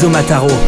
Enzo Mataro.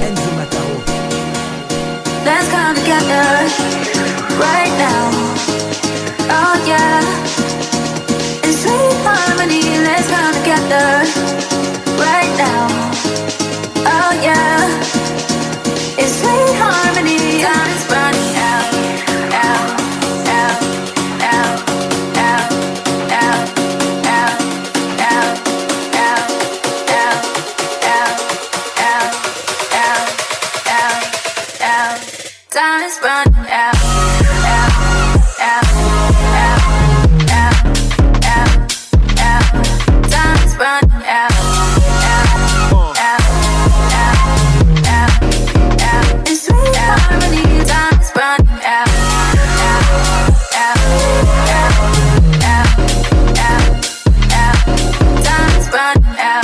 Now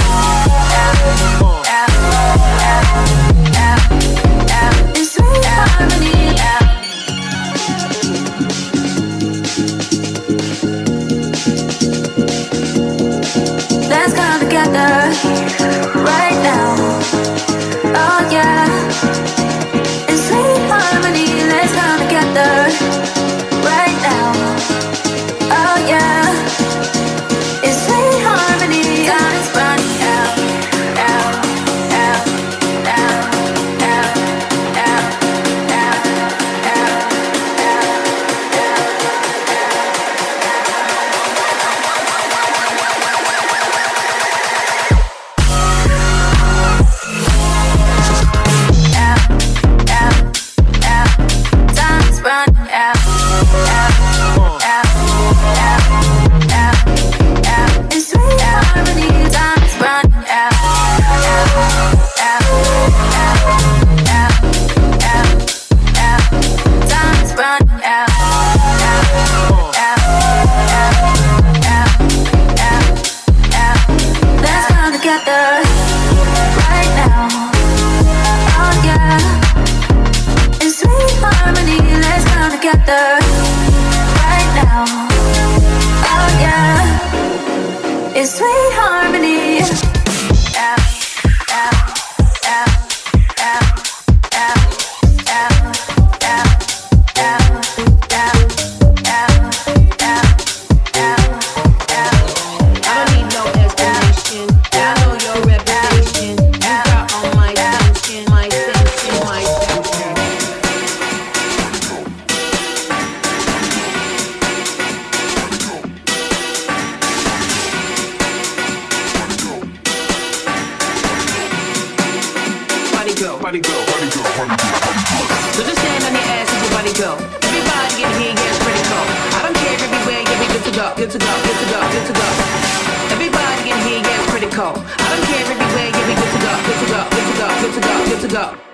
go,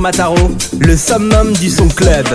Mataro, le summum du son club.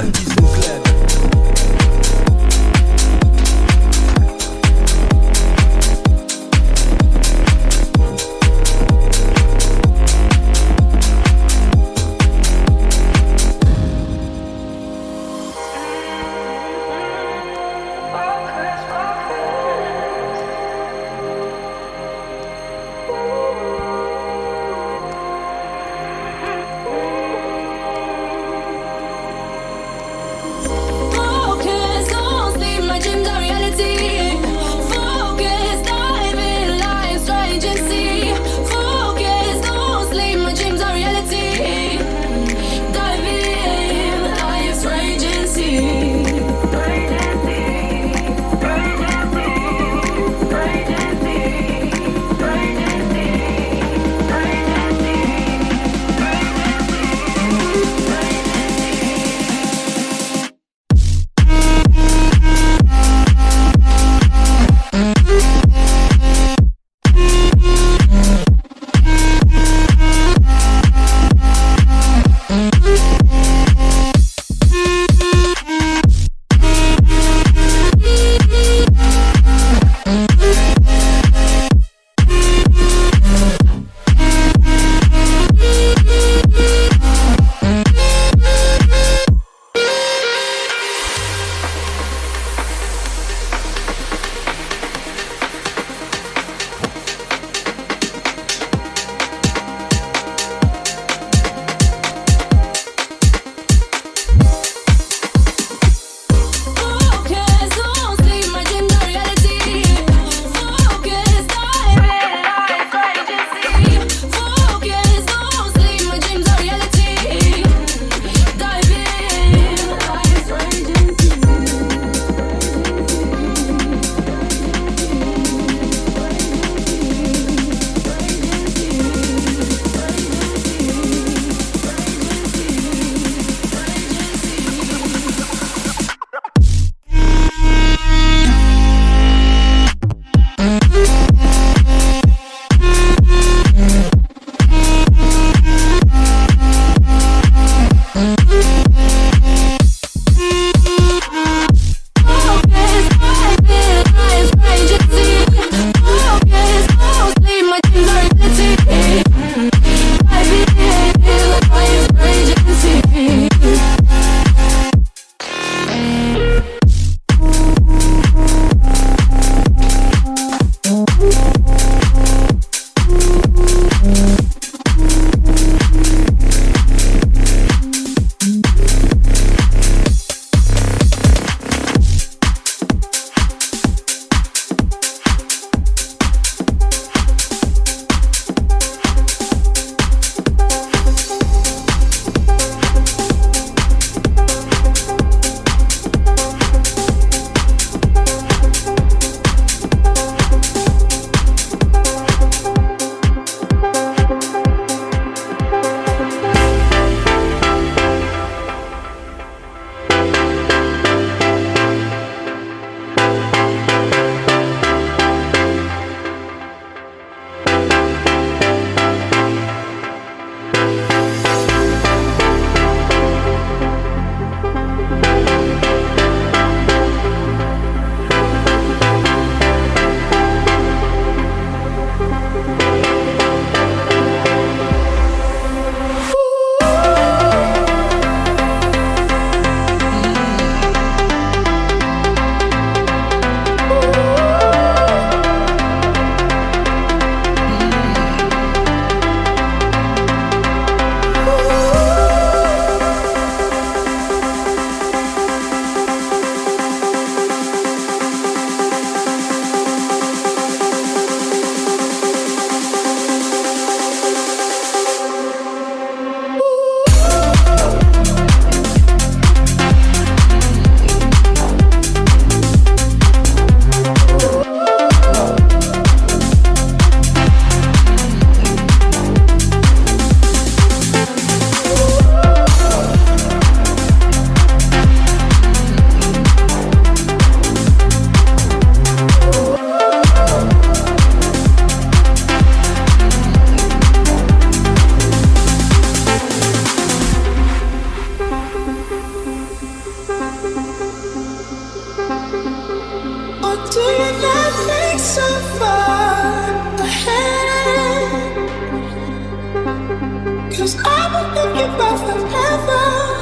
Cause I will been thinking about forever.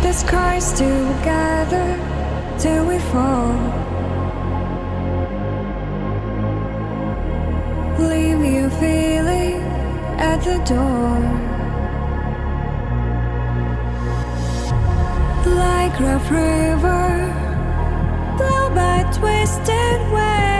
This skies together till we fall. Leave you feeling at the door. Like rough river, blown by twisted waves.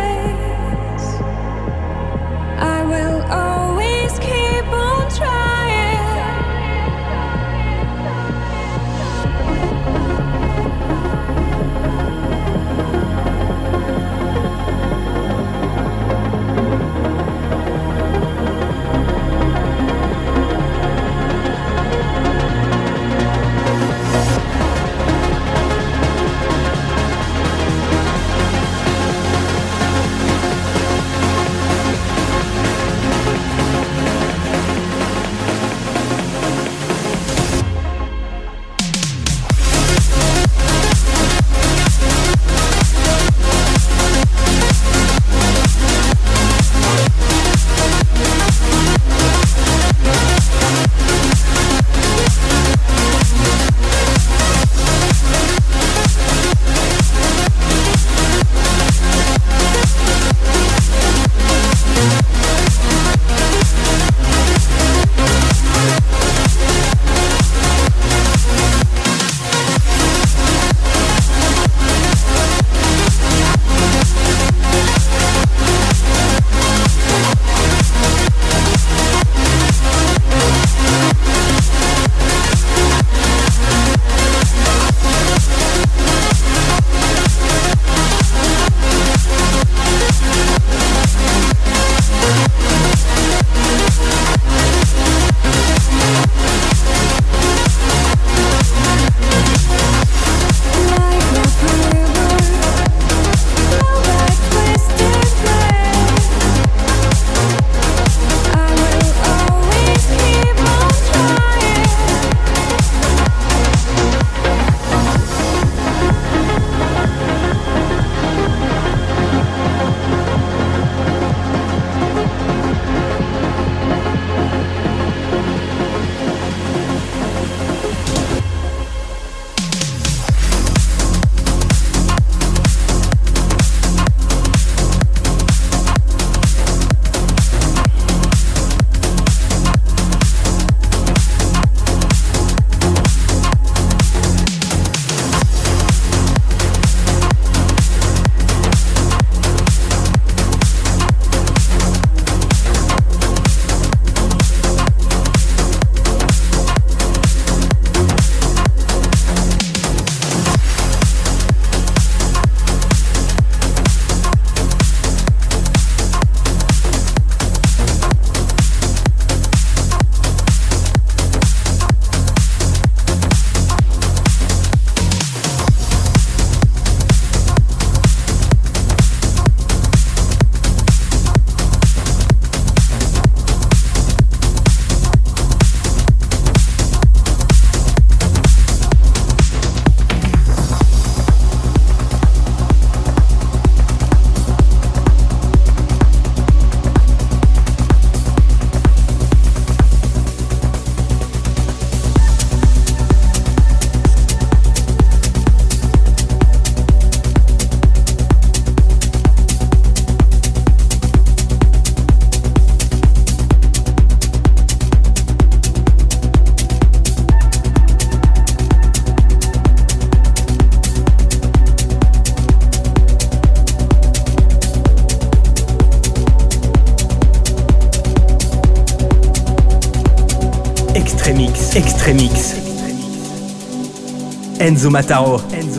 Enzo Mataro. Enzo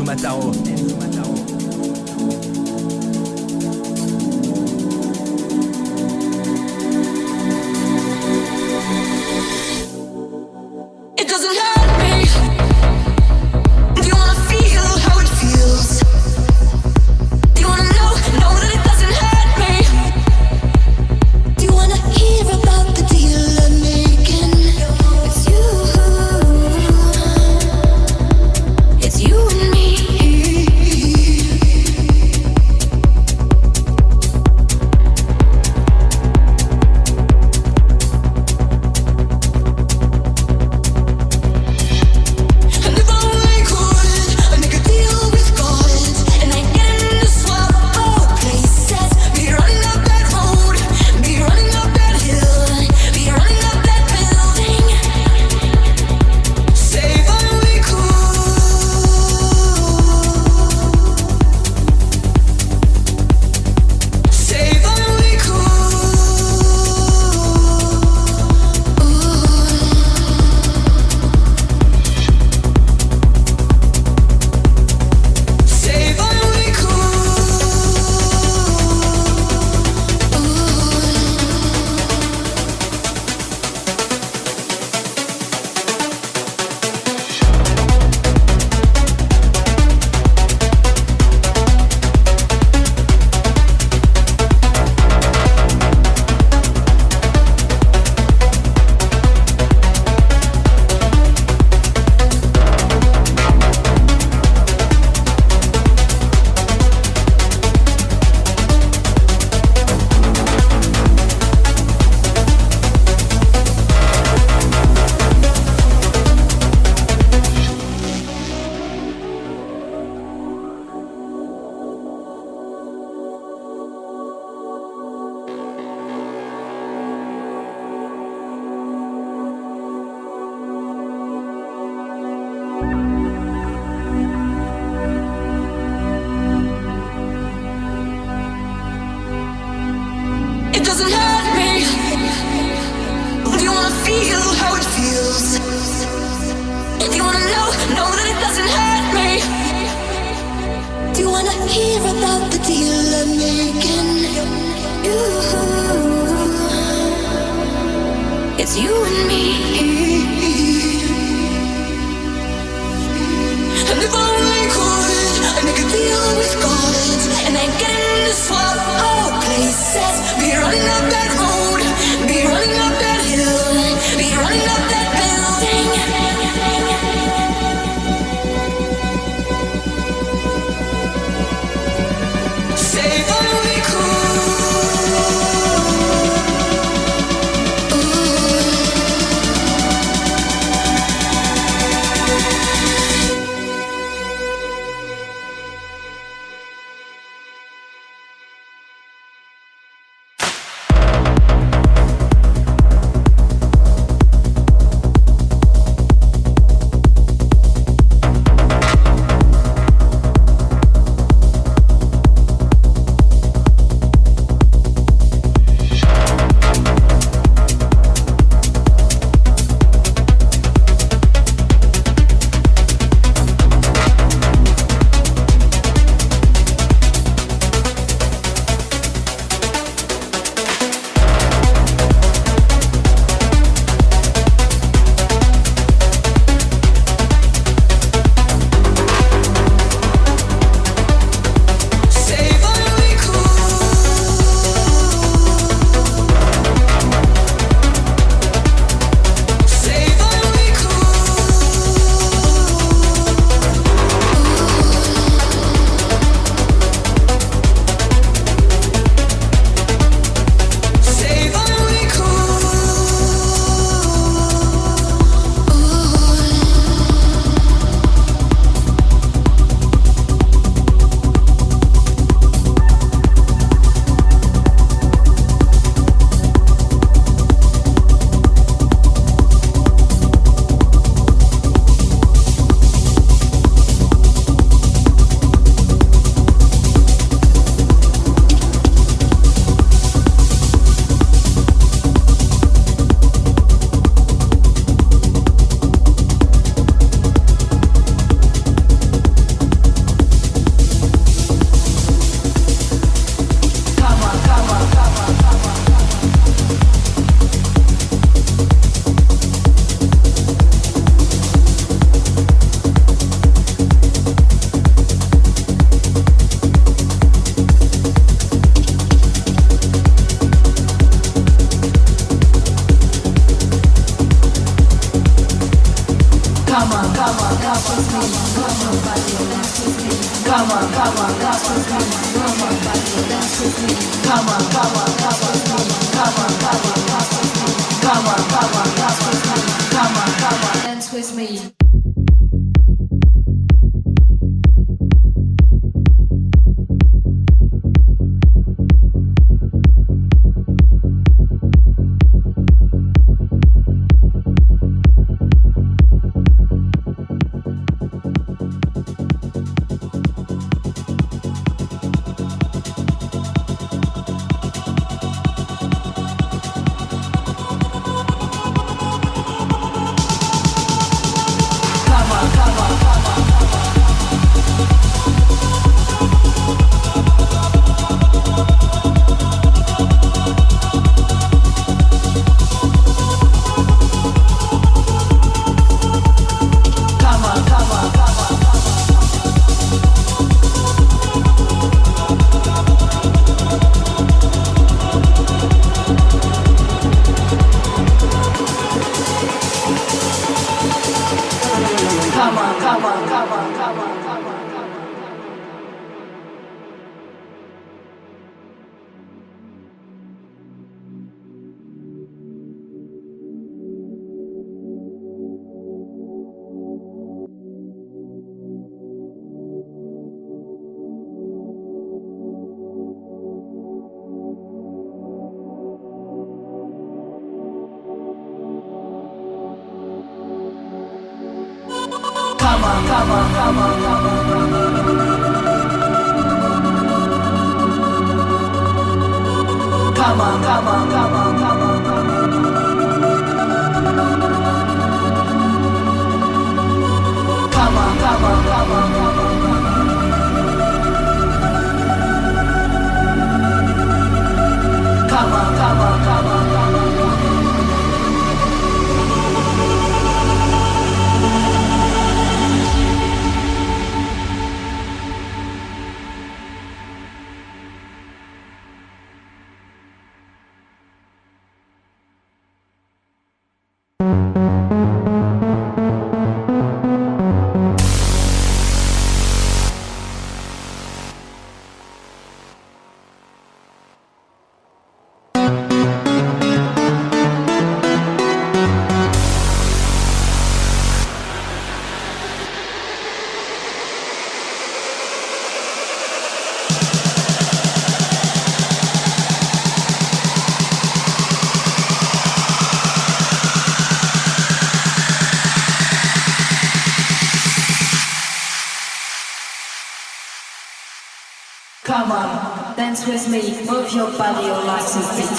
your body, your legs